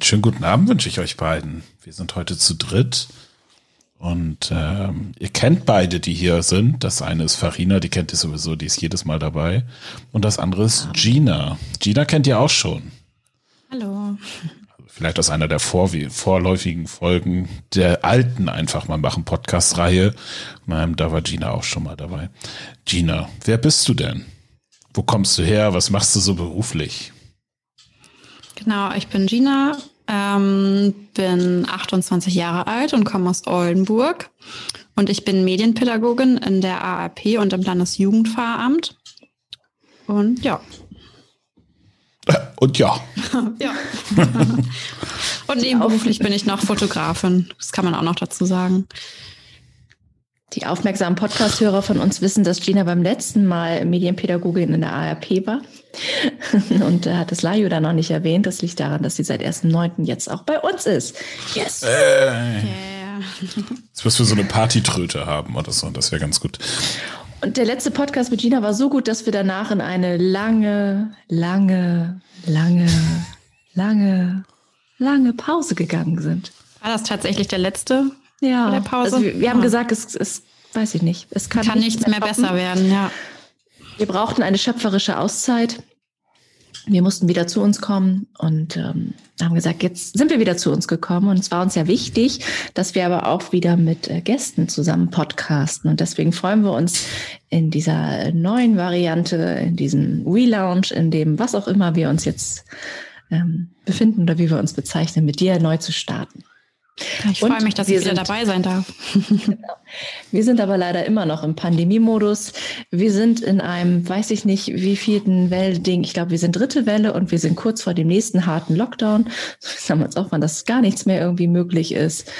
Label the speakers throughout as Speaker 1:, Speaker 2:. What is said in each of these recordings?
Speaker 1: Einen schönen guten Abend wünsche ich euch beiden. Wir sind heute zu dritt und ähm, ihr kennt beide, die hier sind. Das eine ist Farina, die kennt ihr sowieso, die ist jedes Mal dabei. Und das andere ist Gina. Gina kennt ihr auch schon.
Speaker 2: Hallo.
Speaker 1: Vielleicht aus einer der vor vorläufigen Folgen der alten einfach mal machen Podcast-Reihe. Da war Gina auch schon mal dabei. Gina, wer bist du denn? Wo kommst du her? Was machst du so beruflich?
Speaker 2: Genau, ich bin Gina, ähm, bin 28 Jahre alt und komme aus Oldenburg. Und ich bin Medienpädagogin in der ARP und im Landesjugendfahramt. Und ja.
Speaker 1: Und ja.
Speaker 2: ja. und nebenberuflich bin ich noch Fotografin. Das kann man auch noch dazu sagen.
Speaker 3: Die aufmerksamen Podcast-Hörer von uns wissen, dass Gina beim letzten Mal Medienpädagogin in der ARP war. Und da hat es Lajo dann noch nicht erwähnt. Das liegt daran, dass sie seit 1.9. jetzt auch bei uns ist. Yes! Äh. Yeah.
Speaker 1: Jetzt müssen wir so eine Partytröte haben oder so. Das wäre ganz gut.
Speaker 3: Und der letzte Podcast mit Gina war so gut, dass wir danach in eine lange, lange, lange, lange, lange Pause gegangen sind.
Speaker 2: War das tatsächlich der letzte?
Speaker 3: Ja, der Pause. Also wir, wir haben gesagt, es, es weiß ich nicht. Es kann,
Speaker 2: kann nichts mehr, mehr besser werden, ja.
Speaker 3: Wir brauchten eine schöpferische Auszeit. Wir mussten wieder zu uns kommen und ähm, haben gesagt, jetzt sind wir wieder zu uns gekommen. Und es war uns ja wichtig, dass wir aber auch wieder mit äh, Gästen zusammen podcasten. Und deswegen freuen wir uns in dieser neuen Variante, in diesem Relaunch, in dem was auch immer wir uns jetzt ähm, befinden oder wie wir uns bezeichnen, mit dir neu zu starten.
Speaker 2: Ich freue mich, dass ich wieder dabei sein darf.
Speaker 3: genau. Wir sind aber leider immer noch im Pandemiemodus. Wir sind in einem, weiß ich nicht, wie vierten Welle-Ding. Ich glaube, wir sind dritte Welle und wir sind kurz vor dem nächsten harten Lockdown. Sagen wir uns auch mal, dass gar nichts mehr irgendwie möglich ist.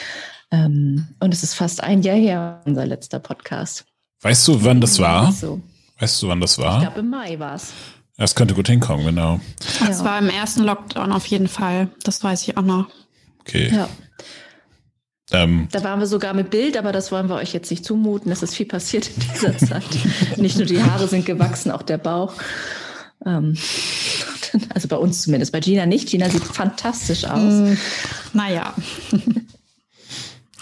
Speaker 3: Ähm, und es ist fast ein Jahr her, unser letzter Podcast.
Speaker 1: Weißt du, wann das war? Weißt du, wann das war?
Speaker 3: Ich glaube, im Mai war es.
Speaker 1: Das könnte gut hinkommen, genau.
Speaker 2: Das ja. war im ersten Lockdown auf jeden Fall. Das weiß ich auch noch.
Speaker 1: Okay.
Speaker 3: Ja. Ähm, da waren wir sogar mit Bild, aber das wollen wir euch jetzt nicht zumuten. Es ist viel passiert in dieser Zeit. nicht nur die Haare sind gewachsen, auch der Bauch. Ähm, also bei uns zumindest, bei Gina nicht. Gina sieht fantastisch aus. Mm,
Speaker 2: naja.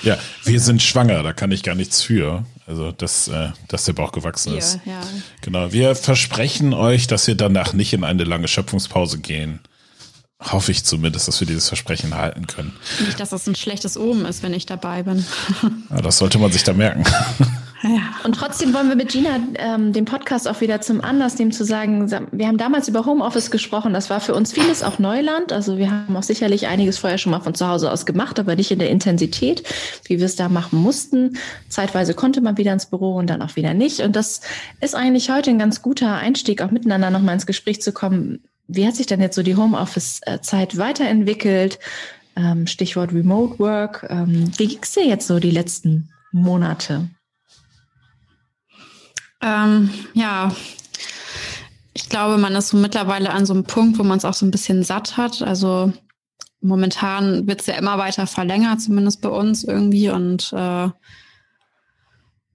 Speaker 1: ja, wir sind schwanger, da kann ich gar nichts für. Also, dass, äh, dass der Bauch gewachsen ist.
Speaker 2: Ja.
Speaker 1: Genau. Wir versprechen euch, dass wir danach nicht in eine lange Schöpfungspause gehen hoffe ich zumindest, dass wir dieses Versprechen halten können.
Speaker 2: Nicht, dass das ein schlechtes Omen ist, wenn ich dabei bin.
Speaker 1: Ja, das sollte man sich da merken.
Speaker 3: Ja. Und trotzdem wollen wir mit Gina ähm, den Podcast auch wieder zum Anlass nehmen, zu sagen, wir haben damals über Homeoffice gesprochen. Das war für uns vieles auch Neuland. Also wir haben auch sicherlich einiges vorher schon mal von zu Hause aus gemacht, aber nicht in der Intensität, wie wir es da machen mussten. Zeitweise konnte man wieder ins Büro und dann auch wieder nicht. Und das ist eigentlich heute ein ganz guter Einstieg, auch miteinander nochmal ins Gespräch zu kommen wie hat sich denn jetzt so die Homeoffice-Zeit weiterentwickelt? Ähm, Stichwort Remote Work. Ähm, wie ging es dir jetzt so die letzten Monate?
Speaker 2: Ähm, ja, ich glaube, man ist so mittlerweile an so einem Punkt, wo man es auch so ein bisschen satt hat. Also momentan wird es ja immer weiter verlängert, zumindest bei uns irgendwie. Und äh,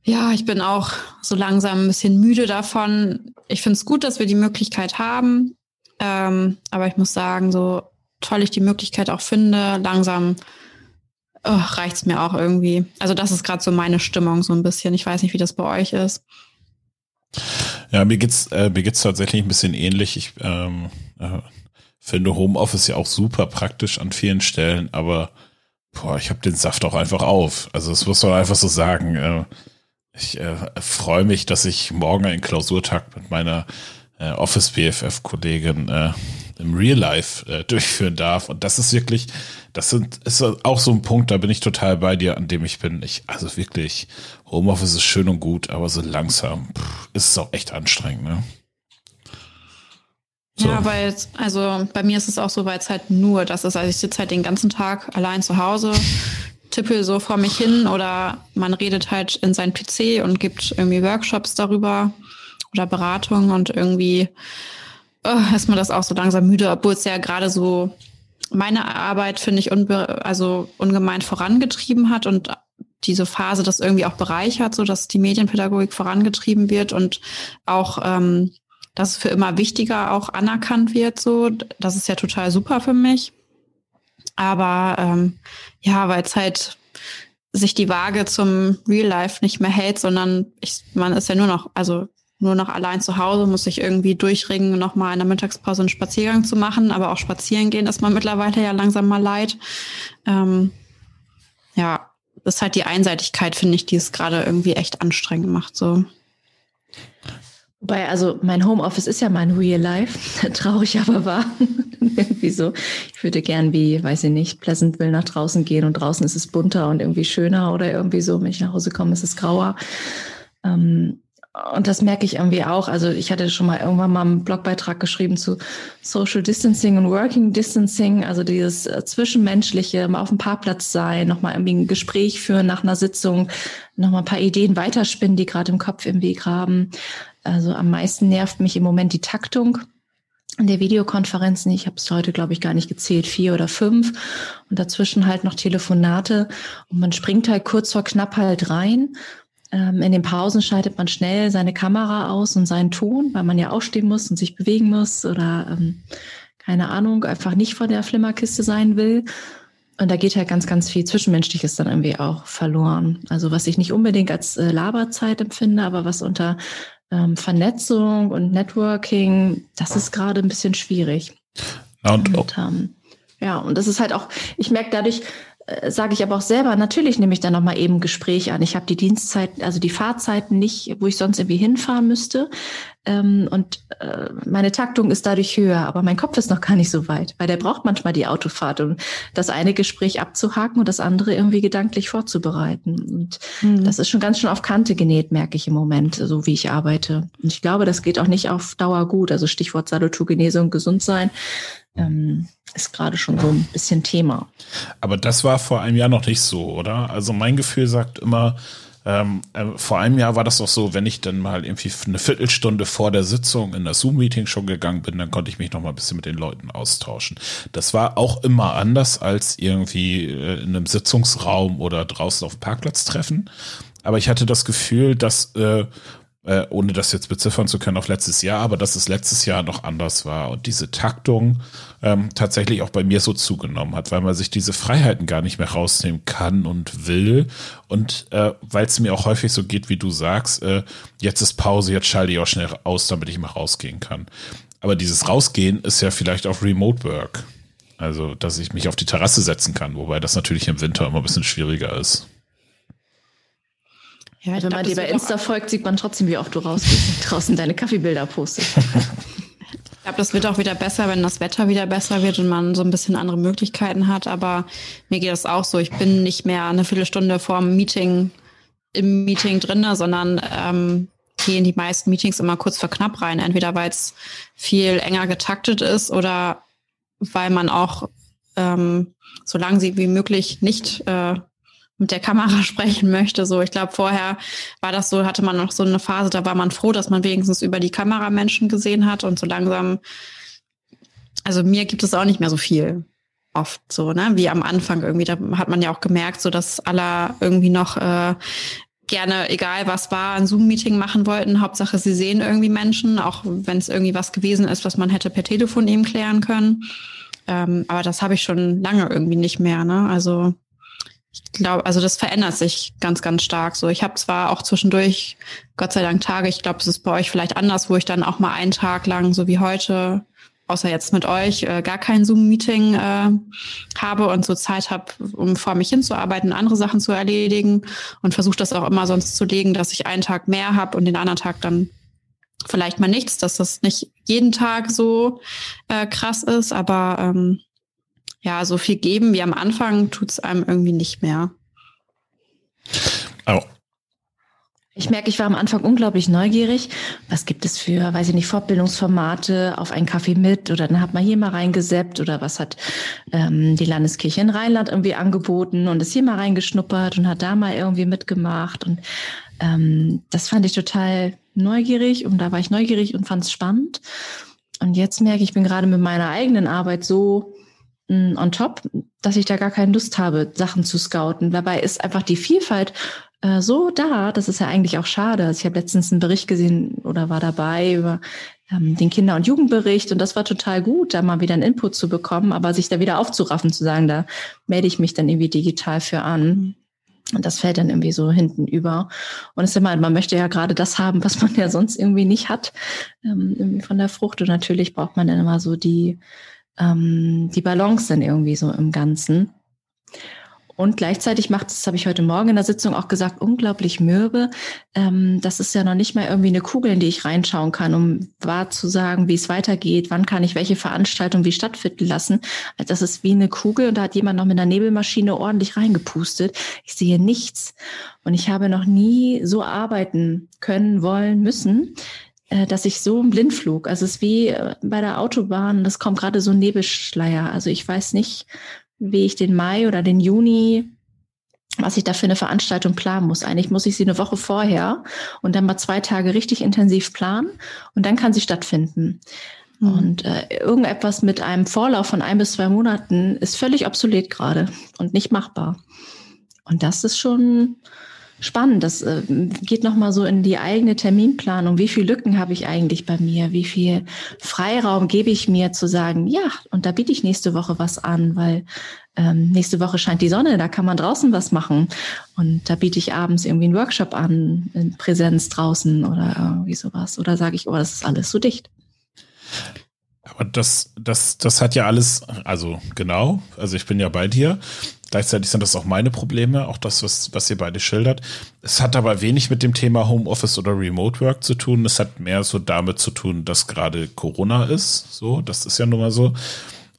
Speaker 2: ja, ich bin auch so langsam ein bisschen müde davon. Ich finde es gut, dass wir die Möglichkeit haben, ähm, aber ich muss sagen, so toll ich die Möglichkeit auch finde, langsam oh, reicht es mir auch irgendwie. Also das ist gerade so meine Stimmung so ein bisschen. Ich weiß nicht, wie das bei euch ist.
Speaker 1: Ja, mir geht's äh, mir geht's tatsächlich ein bisschen ähnlich. Ich ähm, äh, finde Homeoffice ja auch super praktisch an vielen Stellen, aber boah, ich habe den Saft auch einfach auf. Also das muss man einfach so sagen. Äh, ich äh, freue mich, dass ich morgen einen Klausurtag mit meiner äh, Office BFF Kollegin äh, im Real Life äh, durchführen darf. Und das ist wirklich, das sind, ist auch so ein Punkt, da bin ich total bei dir, an dem ich bin. Ich, also wirklich, Homeoffice ist schön und gut, aber so langsam pff, ist es auch echt anstrengend, ne?
Speaker 2: So. Ja, weil, also bei mir ist es auch so, weil es halt nur das ist. Also ich sitze halt den ganzen Tag allein zu Hause, tippel so vor mich hin oder man redet halt in sein PC und gibt irgendwie Workshops darüber oder Beratung und irgendwie oh, ist mir das auch so langsam müde, obwohl es ja gerade so meine Arbeit, finde ich, unbe also ungemein vorangetrieben hat und diese Phase das irgendwie auch bereichert, so dass die Medienpädagogik vorangetrieben wird und auch, ähm, dass es für immer wichtiger auch anerkannt wird, so. Das ist ja total super für mich. Aber ähm, ja, weil es halt sich die Waage zum Real Life nicht mehr hält, sondern ich, man ist ja nur noch, also nur noch allein zu Hause, muss sich irgendwie durchringen, nochmal in der Mittagspause einen Spaziergang zu machen. Aber auch spazieren gehen ist man mittlerweile ja langsam mal leid. Ähm, ja, das ist halt die Einseitigkeit, finde ich, die es gerade irgendwie echt anstrengend macht. So.
Speaker 3: Wobei, also mein Homeoffice ist ja mein Real Life, traurig aber wahr. irgendwie so. Ich würde gern wie, weiß ich nicht, Pleasantville nach draußen gehen und draußen ist es bunter und irgendwie schöner oder irgendwie so. Wenn ich nach Hause komme, ist es grauer. Ähm, und das merke ich irgendwie auch. Also ich hatte schon mal irgendwann mal einen Blogbeitrag geschrieben zu Social Distancing und Working Distancing, also dieses äh, zwischenmenschliche, mal auf dem Parkplatz sein, nochmal irgendwie ein Gespräch führen nach einer Sitzung, nochmal ein paar Ideen weiterspinnen, die gerade im Kopf im Weg haben. Also am meisten nervt mich im Moment die Taktung der Videokonferenzen. Ich habe es heute, glaube ich, gar nicht gezählt, vier oder fünf. Und dazwischen halt noch Telefonate. Und man springt halt kurz vor knapp halt rein in den Pausen schaltet man schnell seine Kamera aus und seinen Ton, weil man ja aufstehen muss und sich bewegen muss oder ähm, keine Ahnung, einfach nicht vor der Flimmerkiste sein will. Und da geht halt ganz, ganz viel Zwischenmenschliches dann irgendwie auch verloren. Also was ich nicht unbedingt als äh, Laberzeit empfinde, aber was unter ähm, Vernetzung und Networking, das ist gerade ein bisschen schwierig.
Speaker 1: Und, und
Speaker 3: ähm, ja, und das ist halt auch, ich merke dadurch, sage ich aber auch selber, natürlich nehme ich dann nochmal eben Gespräch an. Ich habe die Dienstzeiten, also die Fahrzeiten nicht, wo ich sonst irgendwie hinfahren müsste. Ähm, und äh, meine Taktung ist dadurch höher, aber mein Kopf ist noch gar nicht so weit, weil der braucht manchmal die Autofahrt, um das eine Gespräch abzuhaken und das andere irgendwie gedanklich vorzubereiten. Und mhm. das ist schon ganz schön auf Kante genäht, merke ich im Moment, so wie ich arbeite. Und ich glaube, das geht auch nicht auf Dauer gut. Also Stichwort Salutogenese und gesund sein. Ähm, ist gerade schon so ein bisschen Thema.
Speaker 1: Aber das war vor einem Jahr noch nicht so, oder? Also mein Gefühl sagt immer, ähm, äh, vor einem Jahr war das doch so, wenn ich dann mal irgendwie eine Viertelstunde vor der Sitzung in das Zoom-Meeting schon gegangen bin, dann konnte ich mich noch mal ein bisschen mit den Leuten austauschen. Das war auch immer anders als irgendwie äh, in einem Sitzungsraum oder draußen auf dem Parkplatz treffen. Aber ich hatte das Gefühl, dass äh, äh, ohne das jetzt beziffern zu können auf letztes Jahr, aber dass es letztes Jahr noch anders war und diese Taktung ähm, tatsächlich auch bei mir so zugenommen hat, weil man sich diese Freiheiten gar nicht mehr rausnehmen kann und will und äh, weil es mir auch häufig so geht, wie du sagst, äh, jetzt ist Pause, jetzt schalte ich auch schnell aus, damit ich mal rausgehen kann. Aber dieses Rausgehen ist ja vielleicht auch Remote Work. Also, dass ich mich auf die Terrasse setzen kann, wobei das natürlich im Winter immer ein bisschen schwieriger ist.
Speaker 3: Ja, Wenn man dir bei Insta folgt, sieht man trotzdem, wie oft du rausgehst und draußen deine Kaffeebilder postest.
Speaker 2: Ich glaube, das wird auch wieder besser, wenn das Wetter wieder besser wird und man so ein bisschen andere Möglichkeiten hat. Aber mir geht das auch so. Ich bin nicht mehr eine Viertelstunde vor dem Meeting im Meeting drinne, sondern ähm, gehe in die meisten Meetings immer kurz vor knapp rein. Entweder weil es viel enger getaktet ist oder weil man auch ähm, so lange wie möglich nicht äh, mit der Kamera sprechen möchte. So, ich glaube, vorher war das so, hatte man noch so eine Phase, da war man froh, dass man wenigstens über die Kamera Menschen gesehen hat und so langsam, also mir gibt es auch nicht mehr so viel oft so, ne, wie am Anfang irgendwie. Da hat man ja auch gemerkt, so dass alle irgendwie noch äh, gerne, egal was war, ein Zoom-Meeting machen wollten. Hauptsache, sie sehen irgendwie Menschen, auch wenn es irgendwie was gewesen ist, was man hätte per Telefon eben klären können. Ähm, aber das habe ich schon lange irgendwie nicht mehr. Ne? Also ich glaube, also das verändert sich ganz, ganz stark. So, ich habe zwar auch zwischendurch, Gott sei Dank, Tage, ich glaube, es ist bei euch vielleicht anders, wo ich dann auch mal einen Tag lang, so wie heute, außer jetzt mit euch, äh, gar kein Zoom-Meeting äh, habe und so Zeit habe, um vor mich hinzuarbeiten, andere Sachen zu erledigen und versuche das auch immer sonst zu legen, dass ich einen Tag mehr habe und den anderen Tag dann vielleicht mal nichts, dass das nicht jeden Tag so äh, krass ist, aber ähm, ja, so viel geben wie am Anfang tut es einem irgendwie nicht mehr.
Speaker 1: Oh.
Speaker 3: Ich merke, ich war am Anfang unglaublich neugierig. Was gibt es für, weiß ich nicht, Fortbildungsformate auf einen Kaffee mit oder dann hat man hier mal reingeseppt oder was hat ähm, die Landeskirche in Rheinland irgendwie angeboten und ist hier mal reingeschnuppert und hat da mal irgendwie mitgemacht und ähm, das fand ich total neugierig und da war ich neugierig und fand es spannend. Und jetzt merke ich, ich bin gerade mit meiner eigenen Arbeit so on top, dass ich da gar keine Lust habe, Sachen zu scouten. Dabei ist einfach die Vielfalt äh, so da. Das ist ja eigentlich auch schade. Also ich habe letztens einen Bericht gesehen oder war dabei über ähm, den Kinder- und Jugendbericht und das war total gut, da mal wieder einen Input zu bekommen, aber sich da wieder aufzuraffen, zu sagen, da melde ich mich dann irgendwie digital für an. Und das fällt dann irgendwie so hinten über. Und es ist immer, man möchte ja gerade das haben, was man ja sonst irgendwie nicht hat, ähm, irgendwie von der Frucht. Und natürlich braucht man dann immer so die, ähm, die Balance dann irgendwie so im Ganzen. Und gleichzeitig macht es, das habe ich heute Morgen in der Sitzung auch gesagt, unglaublich mürbe. Ähm, das ist ja noch nicht mal irgendwie eine Kugel, in die ich reinschauen kann, um wahr zu sagen, wie es weitergeht, wann kann ich welche Veranstaltung wie stattfinden lassen. Also das ist wie eine Kugel und da hat jemand noch mit einer Nebelmaschine ordentlich reingepustet. Ich sehe nichts. Und ich habe noch nie so arbeiten können, wollen, müssen, dass ich so im Blindflug, also es ist wie äh, bei der Autobahn, das kommt gerade so ein Nebelschleier. Also ich weiß nicht, wie ich den Mai oder den Juni, was ich da für eine Veranstaltung planen muss. Eigentlich muss ich sie eine Woche vorher und dann mal zwei Tage richtig intensiv planen und dann kann sie stattfinden. Mhm. Und äh, irgendetwas mit einem Vorlauf von ein bis zwei Monaten ist völlig obsolet gerade und nicht machbar. Und das ist schon, spannend. Das äh, geht nochmal so in die eigene Terminplanung. Wie viele Lücken habe ich eigentlich bei mir? Wie viel Freiraum gebe ich mir zu sagen, ja, und da biete ich nächste Woche was an, weil ähm, nächste Woche scheint die Sonne, da kann man draußen was machen. Und da biete ich abends irgendwie einen Workshop an, in Präsenz draußen oder irgendwie sowas. Oder sage ich, oh, das ist alles so dicht.
Speaker 1: Aber das, das, das hat ja alles, also genau, also ich bin ja bei dir. Gleichzeitig sind das auch meine Probleme, auch das, was, was ihr beide schildert. Es hat aber wenig mit dem Thema Homeoffice oder Remote Work zu tun. Es hat mehr so damit zu tun, dass gerade Corona ist. So, das ist ja nun mal so.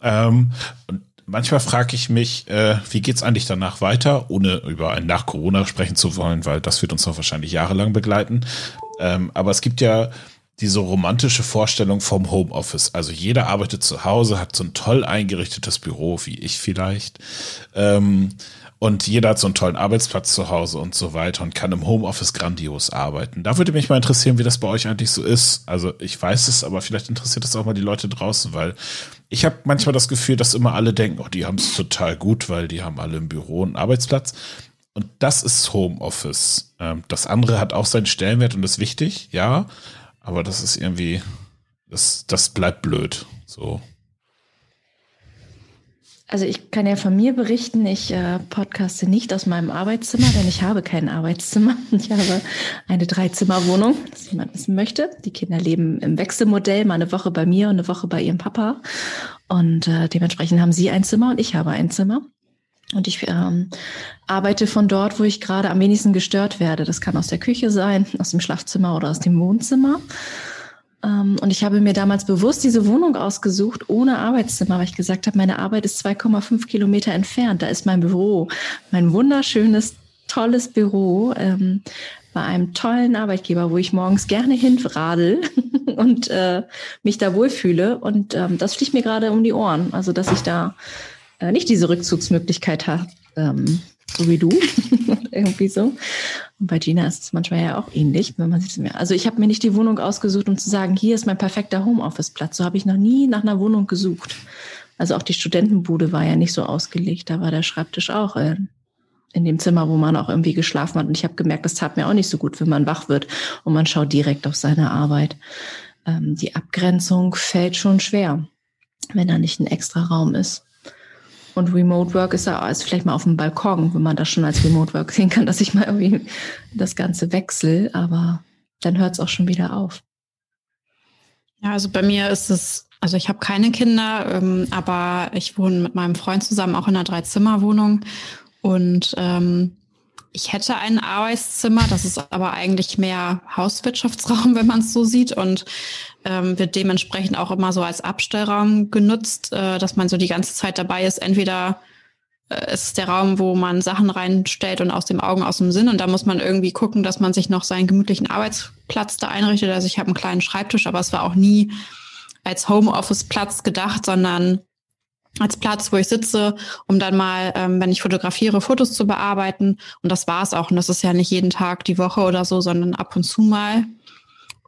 Speaker 1: Ähm, und manchmal frage ich mich, äh, wie geht's eigentlich danach weiter, ohne über ein nach Corona sprechen zu wollen, weil das wird uns noch wahrscheinlich jahrelang begleiten. Ähm, aber es gibt ja diese romantische Vorstellung vom Homeoffice. Also jeder arbeitet zu Hause, hat so ein toll eingerichtetes Büro, wie ich vielleicht. Ähm, und jeder hat so einen tollen Arbeitsplatz zu Hause und so weiter und kann im Homeoffice grandios arbeiten. Da würde mich mal interessieren, wie das bei euch eigentlich so ist. Also ich weiß es, aber vielleicht interessiert es auch mal die Leute draußen, weil ich habe manchmal das Gefühl, dass immer alle denken, oh, die haben es total gut, weil die haben alle im Büro einen Arbeitsplatz. Und das ist Homeoffice. Ähm, das andere hat auch seinen Stellenwert und ist wichtig, ja. Aber das ist irgendwie, das, das bleibt blöd. So.
Speaker 3: Also ich kann ja von mir berichten, ich äh, podcaste nicht aus meinem Arbeitszimmer, denn ich habe kein Arbeitszimmer. Ich habe eine Dreizimmerwohnung, dass jemand wissen möchte. Die Kinder leben im Wechselmodell, mal eine Woche bei mir und eine Woche bei ihrem Papa. Und äh, dementsprechend haben sie ein Zimmer und ich habe ein Zimmer. Und ich ähm, arbeite von dort, wo ich gerade am wenigsten gestört werde. Das kann aus der Küche sein, aus dem Schlafzimmer oder aus dem Wohnzimmer. Ähm, und ich habe mir damals bewusst diese Wohnung ausgesucht, ohne Arbeitszimmer, weil ich gesagt habe, meine Arbeit ist 2,5 Kilometer entfernt. Da ist mein Büro, mein wunderschönes, tolles Büro ähm, bei einem tollen Arbeitgeber, wo ich morgens gerne hinradel und äh, mich da wohlfühle. Und ähm, das fliegt mir gerade um die Ohren. Also, dass ich da äh, nicht diese Rückzugsmöglichkeit hat, ähm, so wie du, irgendwie so. Und bei Gina ist es manchmal ja auch ähnlich, wenn man sich mehr. Also ich habe mir nicht die Wohnung ausgesucht, um zu sagen, hier ist mein perfekter Homeoffice-Platz. So habe ich noch nie nach einer Wohnung gesucht. Also auch die Studentenbude war ja nicht so ausgelegt. Da war der Schreibtisch auch äh, in dem Zimmer, wo man auch irgendwie geschlafen hat. Und ich habe gemerkt, das tat mir auch nicht so gut, wenn man wach wird und man schaut direkt auf seine Arbeit. Ähm, die Abgrenzung fällt schon schwer, wenn da nicht ein extra Raum ist. Und Remote Work ist ja also vielleicht mal auf dem Balkon, wenn man das schon als Remote Work sehen kann, dass ich mal irgendwie das Ganze wechsle, aber dann hört es auch schon wieder auf.
Speaker 2: Ja, also bei mir ist es, also ich habe keine Kinder, ähm, aber ich wohne mit meinem Freund zusammen auch in einer Dreizimmerwohnung. Und ähm, ich hätte ein Arbeitszimmer, das ist aber eigentlich mehr Hauswirtschaftsraum, wenn man es so sieht. Und ähm, wird dementsprechend auch immer so als Abstellraum genutzt, äh, dass man so die ganze Zeit dabei ist. Entweder äh, ist der Raum, wo man Sachen reinstellt und aus dem Augen, aus dem Sinn und da muss man irgendwie gucken, dass man sich noch seinen gemütlichen Arbeitsplatz da einrichtet. Also ich habe einen kleinen Schreibtisch, aber es war auch nie als Homeoffice-Platz gedacht, sondern als Platz, wo ich sitze, um dann mal, ähm, wenn ich fotografiere, Fotos zu bearbeiten. Und das war es auch. Und das ist ja nicht jeden Tag die Woche oder so, sondern ab und zu mal.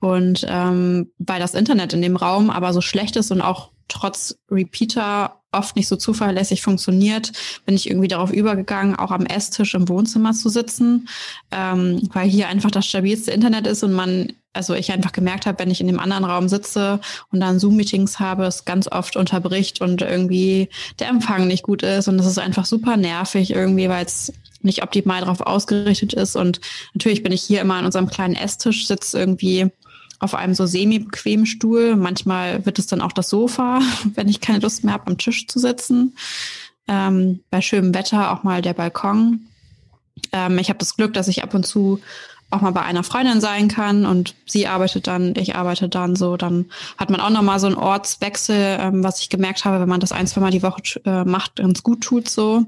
Speaker 2: Und ähm, weil das Internet in dem Raum aber so schlecht ist und auch trotz Repeater oft nicht so zuverlässig funktioniert, bin ich irgendwie darauf übergegangen, auch am Esstisch im Wohnzimmer zu sitzen, ähm, weil hier einfach das stabilste Internet ist und man, also ich einfach gemerkt habe, wenn ich in dem anderen Raum sitze und dann Zoom-Meetings habe, es ganz oft unterbricht und irgendwie der Empfang nicht gut ist. Und es ist einfach super nervig irgendwie, weil es nicht optimal darauf ausgerichtet ist. Und natürlich bin ich hier immer an unserem kleinen Esstisch, sitze irgendwie auf einem so semi-bequemen Stuhl. Manchmal wird es dann auch das Sofa, wenn ich keine Lust mehr habe, am Tisch zu sitzen. Ähm, bei schönem Wetter auch mal der Balkon. Ähm, ich habe das Glück, dass ich ab und zu auch mal bei einer Freundin sein kann und sie arbeitet dann, ich arbeite dann so. Dann hat man auch noch mal so einen Ortswechsel, ähm, was ich gemerkt habe, wenn man das ein, zwei Mal die Woche äh, macht, ganz gut tut so.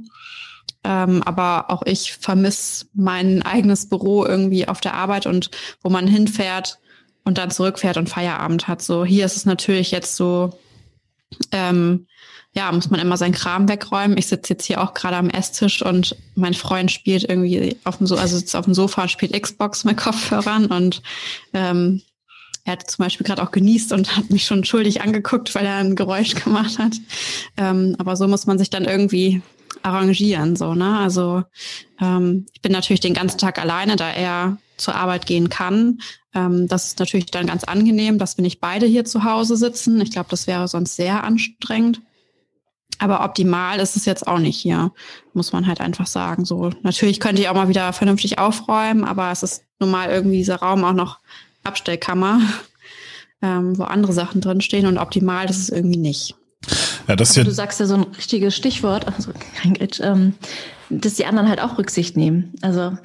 Speaker 2: Ähm, aber auch ich vermisse mein eigenes Büro irgendwie auf der Arbeit und wo man hinfährt, und dann zurückfährt und Feierabend hat. So hier ist es natürlich jetzt so, ähm, ja, muss man immer seinen Kram wegräumen. Ich sitze jetzt hier auch gerade am Esstisch und mein Freund spielt irgendwie auf dem so also sitzt auf dem Sofa und spielt Xbox mit Kopfhörern und ähm, er hat zum Beispiel gerade auch genießt und hat mich schon schuldig angeguckt, weil er ein Geräusch gemacht hat. Ähm, aber so muss man sich dann irgendwie arrangieren, so, ne? Also ähm, ich bin natürlich den ganzen Tag alleine, da er zur Arbeit gehen kann. Ähm, das ist natürlich dann ganz angenehm, dass wir nicht beide hier zu Hause sitzen. Ich glaube, das wäre sonst sehr anstrengend. Aber optimal ist es jetzt auch nicht hier, muss man halt einfach sagen. So, natürlich könnte ich auch mal wieder vernünftig aufräumen, aber es ist nun mal irgendwie dieser Raum auch noch Abstellkammer, ähm, wo andere Sachen drinstehen und optimal ist es irgendwie nicht.
Speaker 3: Ja, das ja du sagst ja so ein richtiges Stichwort, also kein Gritsch, ähm, dass die anderen halt auch Rücksicht nehmen. Also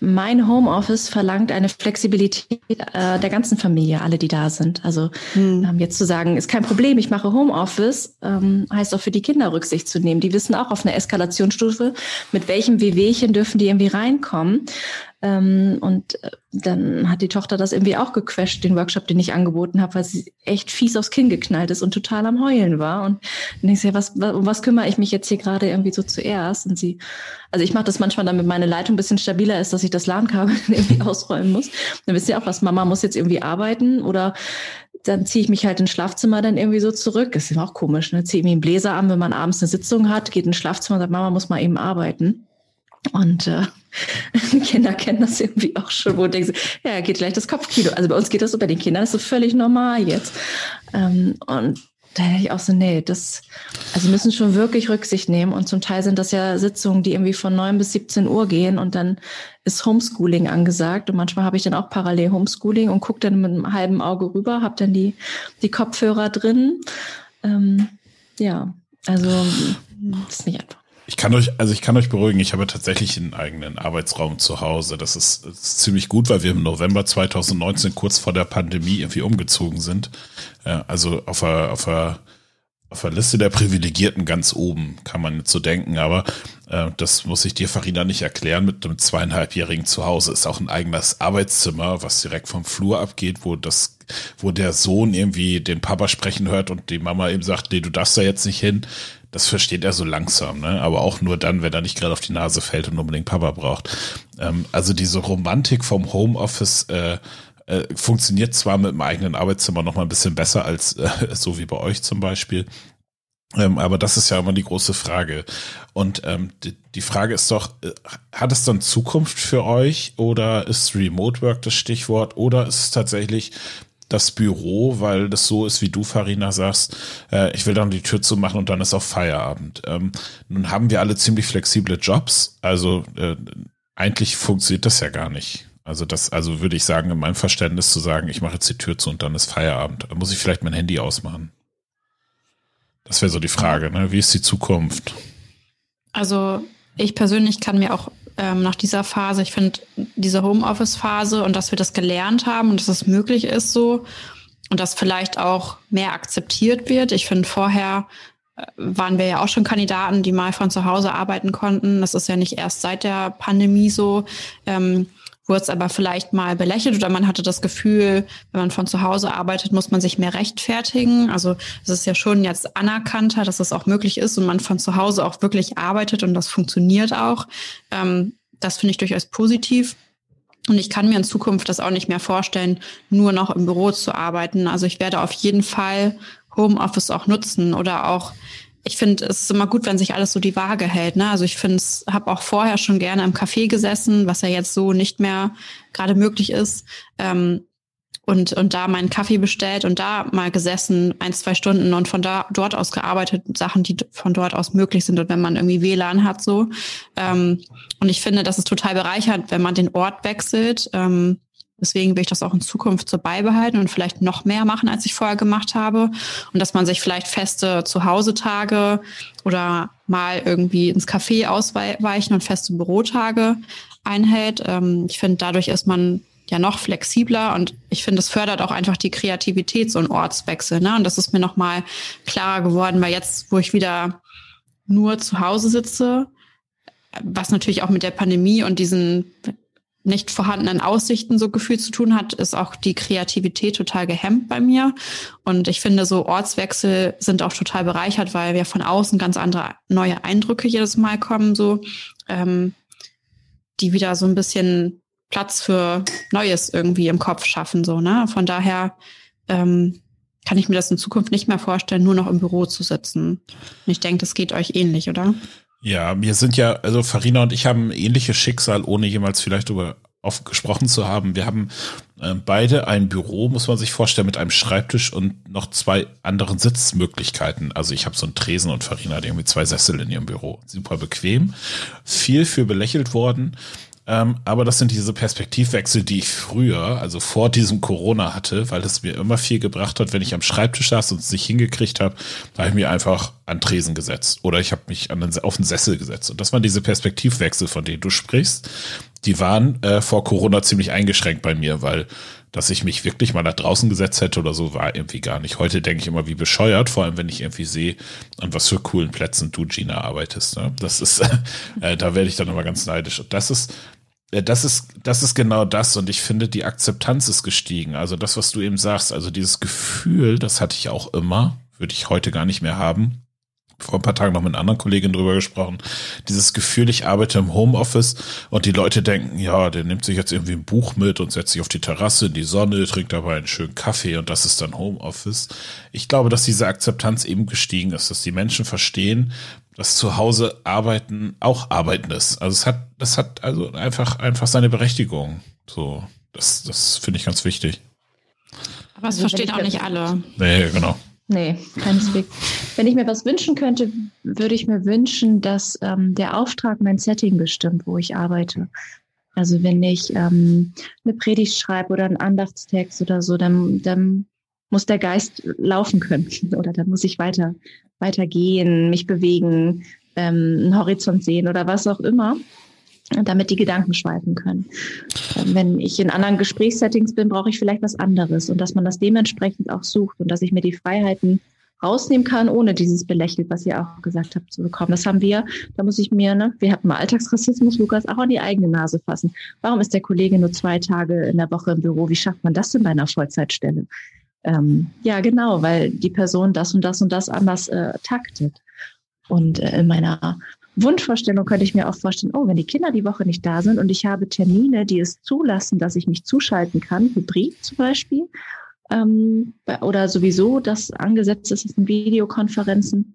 Speaker 3: mein Homeoffice verlangt eine Flexibilität äh, der ganzen Familie, alle, die da sind. Also hm. ähm, jetzt zu sagen, ist kein Problem, ich mache Homeoffice, ähm, heißt auch für die Kinder Rücksicht zu nehmen. Die wissen auch auf einer Eskalationsstufe, mit welchem Wehwehchen dürfen die irgendwie reinkommen. Ähm, und äh, dann hat die Tochter das irgendwie auch gequetscht, den Workshop, den ich angeboten habe, weil sie echt fies aufs Kinn geknallt ist und total am Heulen war. Und dann denkst du ja, was, um was kümmere ich mich jetzt hier gerade irgendwie so zuerst? Und sie, also ich mache das manchmal, damit meine Leitung ein bisschen stabiler ist, dass ich das LAN-Kabel irgendwie ausräumen muss. Dann wisst ihr auch, was Mama muss jetzt irgendwie arbeiten oder dann ziehe ich mich halt ins Schlafzimmer dann irgendwie so zurück. Ist immer auch komisch, ne? Ziehe ich mir einen Bläser an, wenn man abends eine Sitzung hat, geht ins Schlafzimmer und sagt, Mama muss mal eben arbeiten. Und äh, Kinder kennen das irgendwie auch schon, wo du denkst, ja, geht gleich das Kopfkino. Also bei uns geht das so, bei den Kindern ist so völlig normal jetzt. Ähm, und da hätte ich auch so, nee, das, also müssen schon wirklich Rücksicht nehmen. Und zum Teil sind das ja Sitzungen, die irgendwie von neun bis 17 Uhr gehen und dann ist Homeschooling angesagt. Und manchmal habe ich dann auch parallel Homeschooling und gucke dann mit einem halben Auge rüber, habe dann die, die Kopfhörer drin. Ähm, ja, also das ist nicht einfach.
Speaker 1: Ich kann euch, also ich kann euch beruhigen, ich habe tatsächlich einen eigenen Arbeitsraum zu Hause. Das ist, das ist ziemlich gut, weil wir im November 2019 kurz vor der Pandemie irgendwie umgezogen sind. Also auf der, auf der, auf der Liste der Privilegierten ganz oben, kann man so denken, aber äh, das muss ich dir, Farina, nicht erklären. Mit einem zweieinhalbjährigen Zuhause ist auch ein eigenes Arbeitszimmer, was direkt vom Flur abgeht, wo das, wo der Sohn irgendwie den Papa sprechen hört und die Mama eben sagt, nee, du darfst da jetzt nicht hin das versteht er so langsam, ne? aber auch nur dann, wenn er nicht gerade auf die Nase fällt und unbedingt Papa braucht. Ähm, also diese Romantik vom Homeoffice äh, äh, funktioniert zwar mit dem eigenen Arbeitszimmer noch mal ein bisschen besser als äh, so wie bei euch zum Beispiel. Ähm, aber das ist ja immer die große Frage. Und ähm, die, die Frage ist doch, äh, hat es dann Zukunft für euch oder ist Remote Work das Stichwort oder ist es tatsächlich das Büro, weil das so ist, wie du, Farina, sagst, äh, ich will dann die Tür zumachen und dann ist auch Feierabend. Ähm, nun haben wir alle ziemlich flexible Jobs, also äh, eigentlich funktioniert das ja gar nicht. Also das, also würde ich sagen, in meinem Verständnis zu sagen, ich mache jetzt die Tür zu und dann ist Feierabend. Da muss ich vielleicht mein Handy ausmachen. Das wäre so die Frage, ne? Wie ist die Zukunft?
Speaker 2: Also ich persönlich kann mir auch ähm, nach dieser Phase. Ich finde diese Homeoffice-Phase und dass wir das gelernt haben und dass es möglich ist so und dass vielleicht auch mehr akzeptiert wird. Ich finde vorher äh, waren wir ja auch schon Kandidaten, die mal von zu Hause arbeiten konnten. Das ist ja nicht erst seit der Pandemie so. Ähm, wurde es aber vielleicht mal belächelt oder man hatte das Gefühl, wenn man von zu Hause arbeitet, muss man sich mehr rechtfertigen. Also es ist ja schon jetzt anerkannter, dass es auch möglich ist und man von zu Hause auch wirklich arbeitet und das funktioniert auch. Ähm, das finde ich durchaus positiv. Und ich kann mir in Zukunft das auch nicht mehr vorstellen, nur noch im Büro zu arbeiten. Also ich werde auf jeden Fall Homeoffice auch nutzen oder auch ich finde, es ist immer gut, wenn sich alles so die Waage hält. Ne? Also ich finde es, habe auch vorher schon gerne im Café gesessen, was ja jetzt so nicht mehr gerade möglich ist. Ähm, und, und da meinen Kaffee bestellt und da mal gesessen, ein, zwei Stunden und von da dort aus gearbeitet, Sachen, die von dort aus möglich sind und wenn man irgendwie WLAN hat so. Ähm, und ich finde, das ist total bereichert, wenn man den Ort wechselt. Ähm, Deswegen will ich das auch in Zukunft so beibehalten und vielleicht noch mehr machen, als ich vorher gemacht habe. Und dass man sich vielleicht feste Zuhause-Tage oder mal irgendwie ins Café ausweichen und feste Bürotage einhält. Ähm, ich finde, dadurch ist man ja noch flexibler und ich finde, es fördert auch einfach die Kreativität, so ein Ortswechsel. Ne? Und das ist mir nochmal klarer geworden, weil jetzt, wo ich wieder nur zu Hause sitze, was natürlich auch mit der Pandemie und diesen nicht vorhandenen Aussichten so gefühlt zu tun hat, ist auch die Kreativität total gehemmt bei mir. Und ich finde, so Ortswechsel sind auch total bereichert, weil wir von außen ganz andere neue Eindrücke jedes Mal kommen, so, ähm, die wieder so ein bisschen Platz für Neues irgendwie im Kopf schaffen, so, ne? Von daher, ähm, kann ich mir das in Zukunft nicht mehr vorstellen, nur noch im Büro zu sitzen. Und ich denke, das geht euch ähnlich, oder?
Speaker 1: Ja, wir sind ja, also Farina und ich haben ein ähnliches Schicksal, ohne jemals vielleicht darüber oft gesprochen zu haben. Wir haben äh, beide ein Büro, muss man sich vorstellen, mit einem Schreibtisch und noch zwei anderen Sitzmöglichkeiten. Also ich habe so einen Tresen und Farina hat irgendwie zwei Sessel in ihrem Büro. Super bequem. Viel für belächelt worden. Ähm, aber das sind diese Perspektivwechsel, die ich früher, also vor diesem Corona hatte, weil es mir immer viel gebracht hat, wenn ich am Schreibtisch saß und es nicht hingekriegt habe, da habe ich mir einfach an Tresen gesetzt oder ich habe mich an den, auf den Sessel gesetzt. Und das waren diese Perspektivwechsel, von denen du sprichst. Die waren äh, vor Corona ziemlich eingeschränkt bei mir, weil dass ich mich wirklich mal da draußen gesetzt hätte oder so, war irgendwie gar nicht. Heute denke ich immer wie bescheuert, vor allem wenn ich irgendwie sehe, an was für coolen Plätzen du, Gina, arbeitest. Ne? Das ist, äh, da werde ich dann immer ganz neidisch. Und das ist, das ist, das ist genau das. Und ich finde, die Akzeptanz ist gestiegen. Also das, was du eben sagst, also dieses Gefühl, das hatte ich auch immer, würde ich heute gar nicht mehr haben. Vor ein paar Tagen noch mit einer anderen Kollegin drüber gesprochen. Dieses Gefühl, ich arbeite im Homeoffice und die Leute denken, ja, der nimmt sich jetzt irgendwie ein Buch mit und setzt sich auf die Terrasse in die Sonne, trinkt dabei einen schönen Kaffee und das ist dann Homeoffice. Ich glaube, dass diese Akzeptanz eben gestiegen ist, dass die Menschen verstehen, dass zu Hause arbeiten auch arbeiten ist. Also es hat, das hat also einfach, einfach seine Berechtigung. So, das, das finde ich ganz wichtig.
Speaker 2: Aber es also verstehen auch nicht alle.
Speaker 1: Nee, genau.
Speaker 3: Nee, keineswegs. Wenn ich mir was wünschen könnte, würde ich mir wünschen, dass ähm, der Auftrag mein Setting bestimmt, wo ich arbeite. Also wenn ich ähm, eine Predigt schreibe oder einen Andachtstext oder so, dann, dann muss der Geist laufen können oder dann muss ich weiter, weiter gehen, mich bewegen, ähm, einen Horizont sehen oder was auch immer, damit die Gedanken schweifen können. Ähm, wenn ich in anderen Gesprächssettings bin, brauche ich vielleicht was anderes und dass man das dementsprechend auch sucht und dass ich mir die Freiheiten rausnehmen kann, ohne dieses belächelt, was ihr auch gesagt habt, zu bekommen. Das haben wir, da muss ich mir, ne, wir hatten mal Alltagsrassismus, Lukas, auch an die eigene Nase fassen. Warum ist der Kollege nur zwei Tage in der Woche im Büro? Wie schafft man das denn bei einer Vollzeitstelle? Ähm, ja, genau, weil die Person das und das und das anders äh, taktet. Und äh, in meiner Wunschvorstellung könnte ich mir auch vorstellen, oh, wenn die Kinder die Woche nicht da sind und ich habe Termine, die es zulassen, dass ich mich zuschalten kann, Hybrid zum Beispiel, ähm, oder sowieso, dass angesetzt ist in Videokonferenzen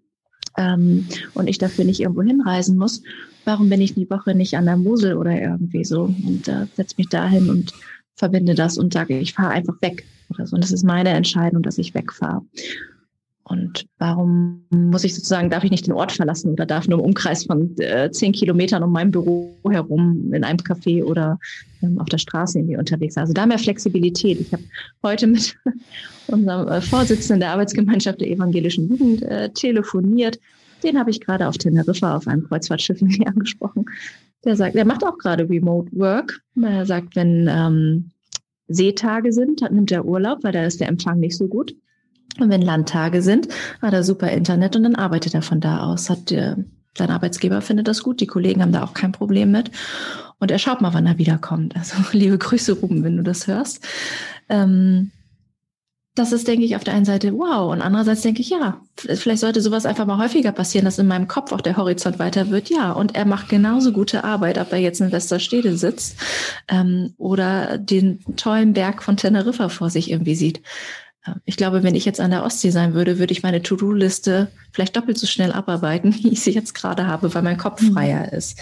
Speaker 3: ähm, und ich dafür nicht irgendwo hinreisen muss, warum bin ich die Woche nicht an der Mosel oder irgendwie so und äh, setze mich dahin und verbinde das und sage, ich fahre einfach weg oder so. Und das ist meine Entscheidung, dass ich wegfahre. Und warum muss ich sozusagen, darf ich nicht den Ort verlassen oder darf nur im Umkreis von äh, zehn Kilometern um mein Büro herum in einem Café oder ähm, auf der Straße irgendwie unterwegs sein? Also da mehr Flexibilität. Ich habe heute mit unserem äh, Vorsitzenden der Arbeitsgemeinschaft der evangelischen Jugend äh, telefoniert. Den habe ich gerade auf Teneriffa auf einem Kreuzfahrtschiff angesprochen. Der sagt, der macht auch gerade Remote Work. Er sagt, wenn ähm, Seetage sind, dann nimmt er Urlaub, weil da ist der Empfang nicht so gut. Und wenn Landtage sind, hat er super Internet und dann arbeitet er von da aus. Hat der, sein Arbeitsgeber findet das gut, die Kollegen haben da auch kein Problem mit. Und er schaut mal, wann er wiederkommt. Also liebe Grüße, Ruben, wenn du das hörst. Ähm, das ist, denke ich, auf der einen Seite wow und andererseits denke ich, ja, vielleicht sollte sowas einfach mal häufiger passieren, dass in meinem Kopf auch der Horizont weiter wird. Ja, und er macht genauso gute Arbeit, ob er jetzt in Westerstede sitzt ähm, oder den tollen Berg von Teneriffa vor sich irgendwie sieht. Ich glaube, wenn ich jetzt an der Ostsee sein würde, würde ich meine To-Do-Liste vielleicht doppelt so schnell abarbeiten, wie ich sie jetzt gerade habe, weil mein Kopf mhm. freier ist.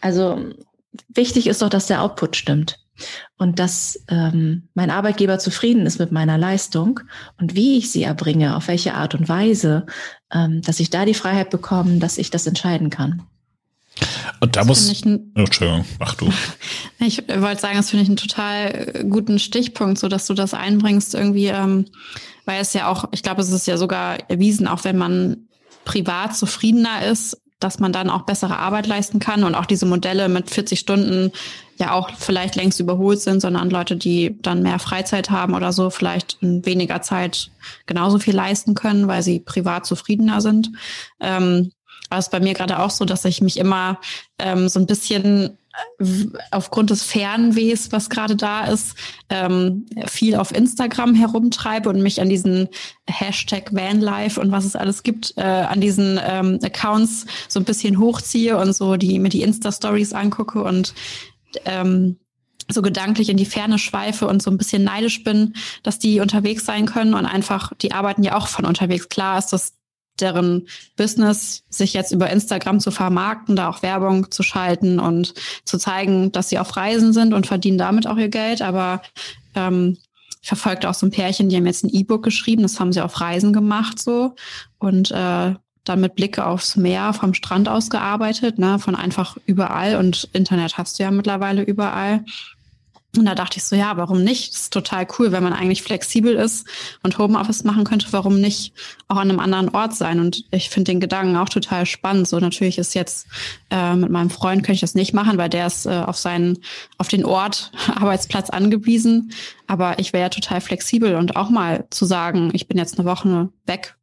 Speaker 3: Also wichtig ist doch, dass der Output stimmt und dass ähm, mein Arbeitgeber zufrieden ist mit meiner Leistung und wie ich sie erbringe, auf welche Art und Weise, ähm, dass ich da die Freiheit bekomme, dass ich das entscheiden kann.
Speaker 1: Und da das muss. Ich ein, Entschuldigung, mach du.
Speaker 2: Ich wollte sagen, das finde ich einen total guten Stichpunkt, so dass du das einbringst, irgendwie, ähm, weil es ja auch, ich glaube, es ist ja sogar erwiesen, auch wenn man privat zufriedener ist, dass man dann auch bessere Arbeit leisten kann und auch diese Modelle mit 40 Stunden ja auch vielleicht längst überholt sind, sondern Leute, die dann mehr Freizeit haben oder so, vielleicht in weniger Zeit genauso viel leisten können, weil sie privat zufriedener sind. Ähm, aber es bei mir gerade auch so, dass ich mich immer ähm, so ein bisschen äh, aufgrund des Fernwehs, was gerade da ist, ähm, viel auf Instagram herumtreibe und mich an diesen Hashtag Vanlife und was es alles gibt, äh, an diesen ähm, Accounts so ein bisschen hochziehe und so die mir die Insta-Stories angucke und ähm, so gedanklich in die Ferne schweife und so ein bisschen neidisch bin, dass die unterwegs sein können und einfach, die arbeiten ja auch von unterwegs. Klar ist das deren Business, sich jetzt über Instagram zu vermarkten, da auch Werbung zu schalten und zu zeigen, dass sie auf Reisen sind und verdienen damit auch ihr Geld. Aber ähm, ich verfolgte auch so ein Pärchen, die haben jetzt ein E-Book geschrieben, das haben sie auf Reisen gemacht so und äh, dann mit Blicke aufs Meer vom Strand aus gearbeitet, ne, von einfach überall und Internet hast du ja mittlerweile überall. Und da dachte ich so, ja, warum nicht? Das ist total cool, wenn man eigentlich flexibel ist und Homeoffice machen könnte, warum nicht auch an einem anderen Ort sein? Und ich finde den Gedanken auch total spannend. So natürlich ist jetzt äh, mit meinem Freund könnte ich das nicht machen, weil der ist äh, auf seinen, auf den Ort Arbeitsplatz angewiesen. Aber ich wäre ja total flexibel und auch mal zu sagen, ich bin jetzt eine Woche weg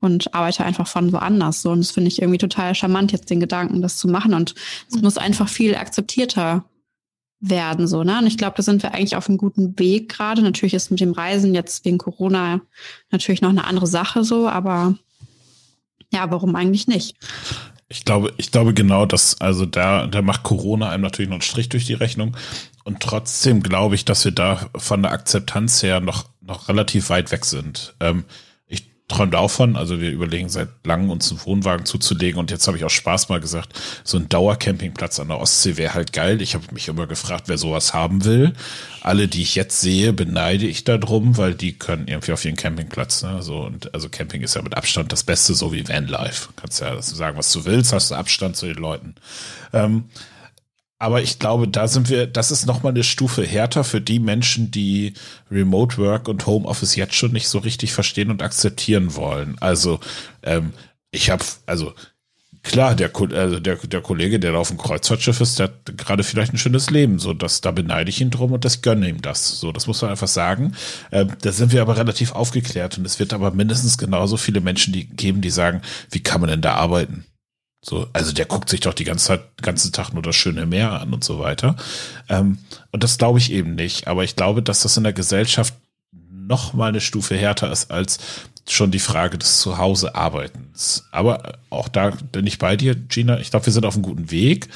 Speaker 2: und arbeite einfach von woanders. So, und das finde ich irgendwie total charmant, jetzt den Gedanken, das zu machen. Und es muss einfach viel akzeptierter werden, so, ne? Und ich glaube, da sind wir eigentlich auf einem guten Weg gerade. Natürlich ist mit dem Reisen jetzt wegen Corona natürlich noch eine andere Sache so, aber ja, warum eigentlich nicht?
Speaker 1: Ich glaube, ich glaube genau, dass, also da, da macht Corona einem natürlich noch einen Strich durch die Rechnung. Und trotzdem glaube ich, dass wir da von der Akzeptanz her noch, noch relativ weit weg sind. Ähm, träumt auch von. Also wir überlegen seit langem, uns einen Wohnwagen zuzulegen. Und jetzt habe ich auch Spaß mal gesagt, so ein Dauercampingplatz an der Ostsee wäre halt geil. Ich habe mich immer gefragt, wer sowas haben will. Alle, die ich jetzt sehe, beneide ich da drum, weil die können irgendwie auf ihren Campingplatz. Ne? So, und also Camping ist ja mit Abstand das Beste, so wie Vanlife. Kannst ja sagen, was du willst, hast du Abstand zu den Leuten. Ähm, aber ich glaube, da sind wir, das ist nochmal eine Stufe härter für die Menschen, die Remote Work und Homeoffice jetzt schon nicht so richtig verstehen und akzeptieren wollen. Also, ähm, ich habe, also klar, der, also der, der Kollege, der da auf dem Kreuzfahrtschiff ist, der hat gerade vielleicht ein schönes Leben. So, das, da beneide ich ihn drum und das gönne ihm das. So, das muss man einfach sagen. Ähm, da sind wir aber relativ aufgeklärt und es wird aber mindestens genauso viele Menschen die geben, die sagen, wie kann man denn da arbeiten? So, also der guckt sich doch die ganze Zeit, ganzen Tag nur das schöne Meer an und so weiter. Ähm, und das glaube ich eben nicht. Aber ich glaube, dass das in der Gesellschaft noch mal eine Stufe härter ist als schon die Frage des Zuhause-Arbeitens. Aber auch da bin ich bei dir, Gina. Ich glaube, wir sind auf einem guten Weg.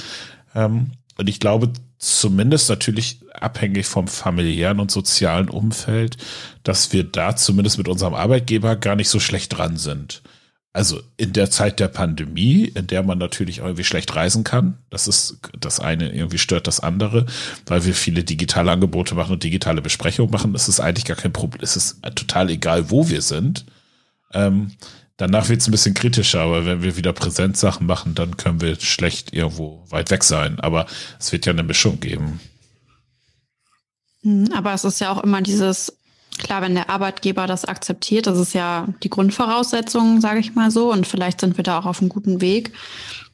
Speaker 1: Ähm, und ich glaube zumindest natürlich abhängig vom familiären und sozialen Umfeld, dass wir da zumindest mit unserem Arbeitgeber gar nicht so schlecht dran sind also in der Zeit der Pandemie, in der man natürlich irgendwie schlecht reisen kann, das ist das eine irgendwie stört das andere, weil wir viele digitale Angebote machen und digitale Besprechungen machen, das ist eigentlich gar kein Problem, es ist total egal, wo wir sind. Ähm, danach wird es ein bisschen kritischer, aber wenn wir wieder Präsenzsachen machen, dann können wir schlecht irgendwo weit weg sein. Aber es wird ja eine Mischung geben.
Speaker 2: Hm, aber es ist ja auch immer dieses Klar, wenn der Arbeitgeber das akzeptiert, das ist ja die Grundvoraussetzung, sage ich mal so. Und vielleicht sind wir da auch auf einem guten Weg.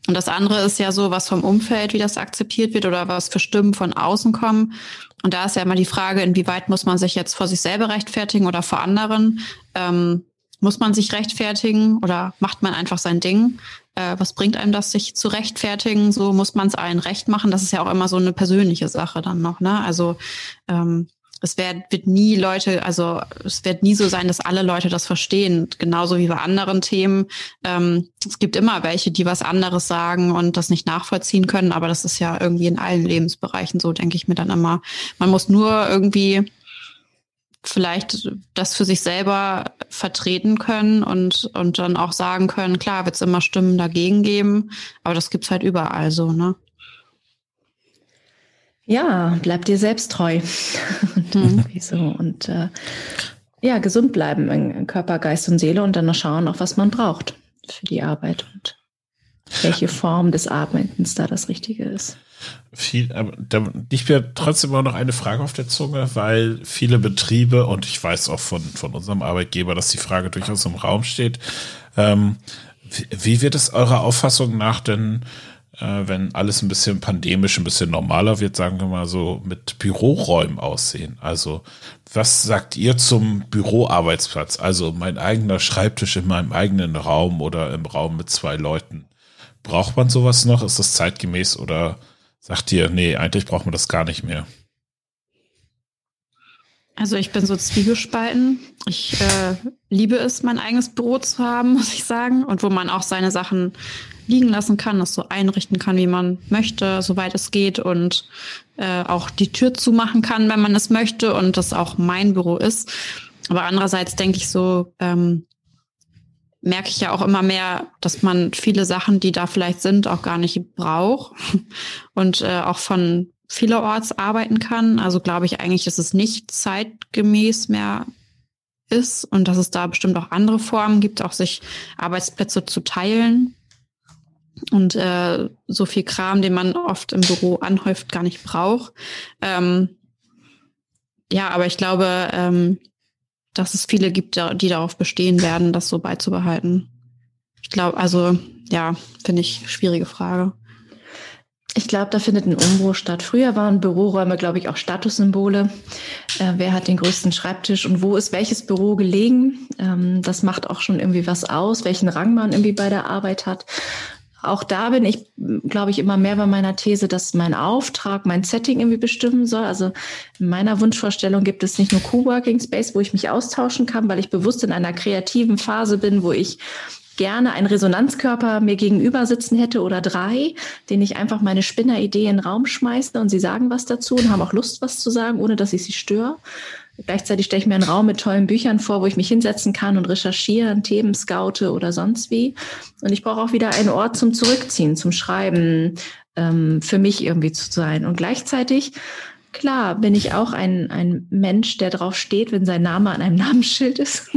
Speaker 2: Und das andere ist ja so, was vom Umfeld, wie das akzeptiert wird oder was für Stimmen von außen kommen. Und da ist ja immer die Frage, inwieweit muss man sich jetzt vor sich selber rechtfertigen oder vor anderen? Ähm, muss man sich rechtfertigen oder macht man einfach sein Ding? Äh, was bringt einem das, sich zu rechtfertigen? So muss man es allen recht machen. Das ist ja auch immer so eine persönliche Sache dann noch. Ne? Also ähm, es wird, wird nie Leute, also es wird nie so sein, dass alle Leute das verstehen. Genauso wie bei anderen Themen. Ähm, es gibt immer welche, die was anderes sagen und das nicht nachvollziehen können, aber das ist ja irgendwie in allen Lebensbereichen so, denke ich mir dann immer. Man muss nur irgendwie vielleicht das für sich selber vertreten können und, und dann auch sagen können, klar, wird es immer Stimmen dagegen geben, aber das gibt's halt überall so, ne?
Speaker 3: Ja, bleib dir selbst treu. Mhm. so. Und äh, ja, gesund bleiben in Körper, Geist und Seele und dann noch schauen, auch was man braucht für die Arbeit und welche Form des Atmens da das Richtige ist.
Speaker 1: Viel, aber da liegt mir trotzdem immer noch eine Frage auf der Zunge, weil viele Betriebe, und ich weiß auch von, von unserem Arbeitgeber, dass die Frage durchaus im Raum steht, ähm, wie, wie wird es eurer Auffassung nach denn äh, wenn alles ein bisschen pandemisch, ein bisschen normaler wird, sagen wir mal so, mit Büroräumen aussehen. Also, was sagt ihr zum Büroarbeitsplatz? Also, mein eigener Schreibtisch in meinem eigenen Raum oder im Raum mit zwei Leuten. Braucht man sowas noch? Ist das zeitgemäß oder sagt ihr, nee, eigentlich braucht man das gar nicht mehr?
Speaker 2: Also ich bin so zwiegespalten. Ich äh, liebe es, mein eigenes Büro zu haben, muss ich sagen. Und wo man auch seine Sachen liegen lassen kann, das so einrichten kann, wie man möchte, soweit es geht und äh, auch die Tür zumachen kann, wenn man es möchte und das auch mein Büro ist. Aber andererseits denke ich so, ähm, merke ich ja auch immer mehr, dass man viele Sachen, die da vielleicht sind, auch gar nicht braucht und äh, auch von vielerorts arbeiten kann. Also glaube ich eigentlich, dass es nicht zeitgemäß mehr ist und dass es da bestimmt auch andere Formen gibt, auch sich Arbeitsplätze zu teilen und äh, so viel Kram, den man oft im Büro anhäuft, gar nicht braucht. Ähm, ja, aber ich glaube, ähm, dass es viele gibt, die darauf bestehen werden, das so beizubehalten. Ich glaube, also ja, finde ich schwierige Frage.
Speaker 3: Ich glaube, da findet ein Umbruch statt. Früher waren Büroräume, glaube ich, auch Statussymbole. Äh, wer hat den größten Schreibtisch und wo ist welches Büro gelegen? Ähm, das macht auch schon irgendwie was aus, welchen Rang man irgendwie bei der Arbeit hat auch da bin ich, glaube ich, immer mehr bei meiner These, dass mein Auftrag, mein Setting irgendwie bestimmen soll. Also in meiner Wunschvorstellung gibt es nicht nur Coworking Space, wo ich mich austauschen kann, weil ich bewusst in einer kreativen Phase bin, wo ich gerne einen Resonanzkörper mir gegenüber sitzen hätte oder drei, den ich einfach meine Spinneridee in den Raum schmeiße und sie sagen was dazu und haben auch Lust, was zu sagen, ohne dass ich sie störe. Gleichzeitig stelle ich mir einen Raum mit tollen Büchern vor, wo ich mich hinsetzen kann und recherchieren, Themen scoute oder sonst wie. Und ich brauche auch wieder einen Ort zum Zurückziehen, zum Schreiben, ähm, für mich irgendwie zu sein. Und gleichzeitig, klar, bin ich auch ein, ein Mensch, der drauf steht, wenn sein Name an einem Namensschild ist.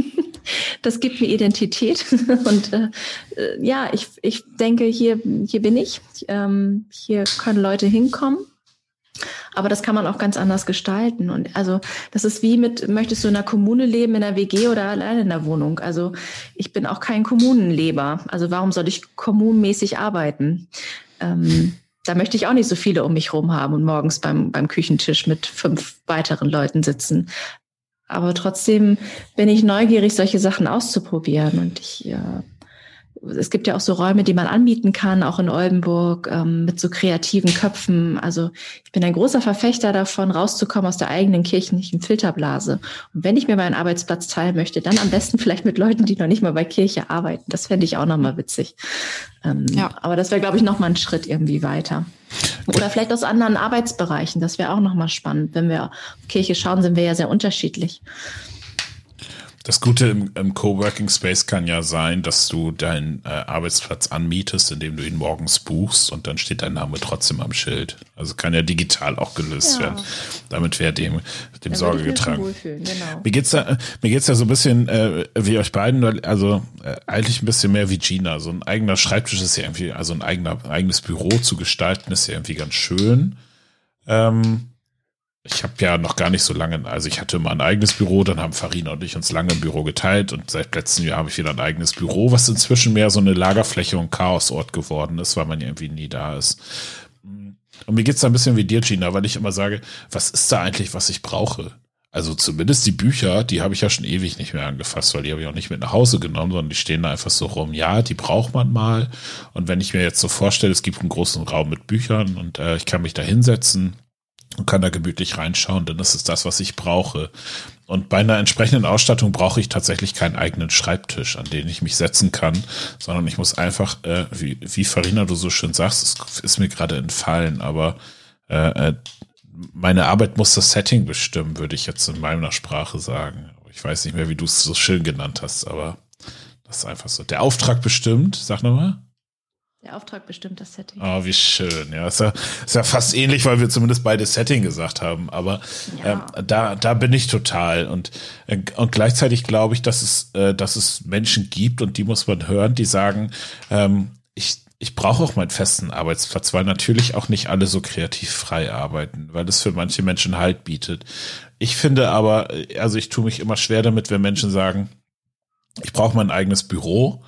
Speaker 3: das gibt mir Identität. Und äh, äh, ja, ich, ich denke, hier, hier bin ich. Ähm, hier können Leute hinkommen. Aber das kann man auch ganz anders gestalten. Und also das ist wie mit, möchtest du in einer Kommune leben, in einer WG oder alleine in der Wohnung? Also ich bin auch kein Kommunenleber. Also warum soll ich kommunenmäßig arbeiten? Ähm, da möchte ich auch nicht so viele um mich rum haben und morgens beim, beim Küchentisch mit fünf weiteren Leuten sitzen. Aber trotzdem bin ich neugierig, solche Sachen auszuprobieren. Und ich ja, es gibt ja auch so Räume, die man anbieten kann, auch in Oldenburg, ähm, mit so kreativen Köpfen. Also ich bin ein großer Verfechter davon, rauszukommen aus der eigenen kirchlichen Filterblase. Und wenn ich mir meinen Arbeitsplatz teilen möchte, dann am besten vielleicht mit Leuten, die noch nicht mal bei Kirche arbeiten. Das fände ich auch nochmal witzig. Ähm, ja. Aber das wäre, glaube ich, nochmal ein Schritt irgendwie weiter. Oder vielleicht aus anderen Arbeitsbereichen. Das wäre auch nochmal spannend. Wenn wir auf Kirche schauen, sind wir ja sehr unterschiedlich.
Speaker 1: Das Gute im, im Coworking Space kann ja sein, dass du deinen äh, Arbeitsplatz anmietest, indem du ihn morgens buchst und dann steht dein Name trotzdem am Schild. Also kann ja digital auch gelöst ja. werden. Damit wäre dem, dem da Sorge getragen. Genau. Mir geht's da, mir geht's da so ein bisschen äh, wie euch beiden, also äh, eigentlich ein bisschen mehr wie Gina. So ein eigener Schreibtisch ist ja irgendwie, also ein eigener, eigenes Büro zu gestalten ist ja irgendwie ganz schön. Ähm, ich habe ja noch gar nicht so lange, also ich hatte immer ein eigenes Büro, dann haben Farina und ich uns lange im Büro geteilt und seit letztem Jahr habe ich wieder ein eigenes Büro, was inzwischen mehr so eine Lagerfläche und Chaosort geworden ist, weil man ja irgendwie nie da ist. Und mir geht's da ein bisschen wie dir, Gina, weil ich immer sage, was ist da eigentlich, was ich brauche? Also zumindest die Bücher, die habe ich ja schon ewig nicht mehr angefasst, weil die habe ich auch nicht mit nach Hause genommen, sondern die stehen da einfach so rum. Ja, die braucht man mal. Und wenn ich mir jetzt so vorstelle, es gibt einen großen Raum mit Büchern und äh, ich kann mich da hinsetzen, und kann da gemütlich reinschauen, denn das ist das, was ich brauche. Und bei einer entsprechenden Ausstattung brauche ich tatsächlich keinen eigenen Schreibtisch, an den ich mich setzen kann, sondern ich muss einfach, äh, wie, wie Farina du so schön sagst, es ist mir gerade entfallen, aber äh, äh meine Arbeit muss das Setting bestimmen, würde ich jetzt in meiner Sprache sagen. Ich weiß nicht mehr, wie du es so schön genannt hast, aber das ist einfach so. Der Auftrag bestimmt, sag nochmal.
Speaker 3: Der Auftrag bestimmt das Setting.
Speaker 1: Oh, wie schön. Ja, ist ja, ist ja fast ähnlich, weil wir zumindest beide Setting gesagt haben. Aber ja. ähm, da, da bin ich total. Und, äh, und gleichzeitig glaube ich, dass es, äh, dass es Menschen gibt und die muss man hören, die sagen, ähm, ich, ich brauche auch meinen festen Arbeitsplatz, weil natürlich auch nicht alle so kreativ frei arbeiten, weil es für manche Menschen Halt bietet. Ich finde aber, also ich tue mich immer schwer damit, wenn Menschen sagen, ich brauche mein eigenes Büro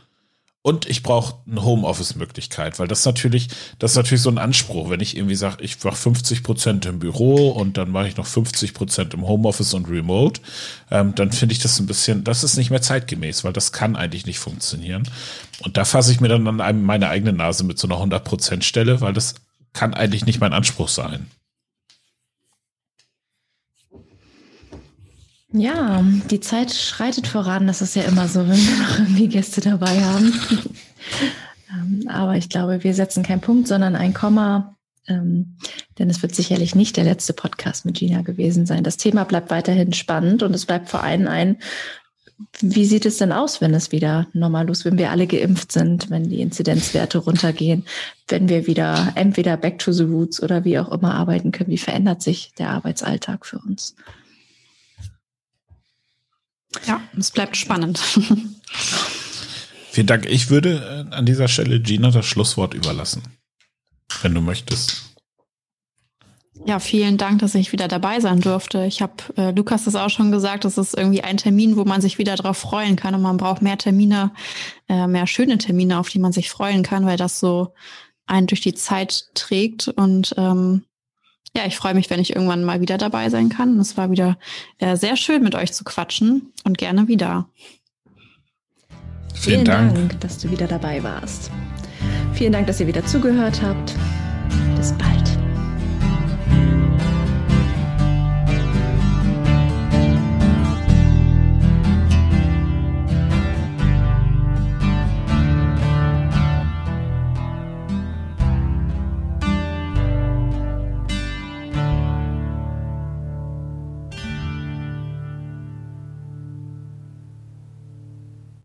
Speaker 1: und ich brauche eine Homeoffice-Möglichkeit, weil das natürlich, das ist natürlich so ein Anspruch, wenn ich irgendwie sage, ich mache 50 Prozent im Büro und dann mache ich noch 50 Prozent im Homeoffice und Remote, ähm, dann finde ich das ein bisschen, das ist nicht mehr zeitgemäß, weil das kann eigentlich nicht funktionieren. Und da fasse ich mir dann an meine eigene Nase mit so einer 100 Prozent Stelle, weil das kann eigentlich nicht mein Anspruch sein.
Speaker 3: Ja, die Zeit schreitet voran. Das ist ja immer so, wenn wir noch irgendwie Gäste dabei haben. Ähm, aber ich glaube, wir setzen keinen Punkt, sondern ein Komma. Ähm, denn es wird sicherlich nicht der letzte Podcast mit Gina gewesen sein. Das Thema bleibt weiterhin spannend und es bleibt vor allem ein, wie sieht es denn aus, wenn es wieder normal ist, wenn wir alle geimpft sind, wenn die Inzidenzwerte runtergehen, wenn wir wieder entweder back to the roots oder wie auch immer arbeiten können? Wie verändert sich der Arbeitsalltag für uns?
Speaker 2: Ja, es bleibt spannend.
Speaker 1: Vielen Dank. Ich würde äh, an dieser Stelle Gina das Schlusswort überlassen, wenn du möchtest.
Speaker 2: Ja, vielen Dank, dass ich wieder dabei sein durfte. Ich habe äh, Lukas das auch schon gesagt, das ist irgendwie ein Termin, wo man sich wieder darauf freuen kann und man braucht mehr Termine, äh, mehr schöne Termine, auf die man sich freuen kann, weil das so einen durch die Zeit trägt und ähm, ja, ich freue mich, wenn ich irgendwann mal wieder dabei sein kann. Es war wieder äh, sehr schön, mit euch zu quatschen und gerne wieder.
Speaker 3: Vielen, Vielen Dank. Dank, dass du wieder dabei warst. Vielen Dank, dass ihr wieder zugehört habt. Bis bald.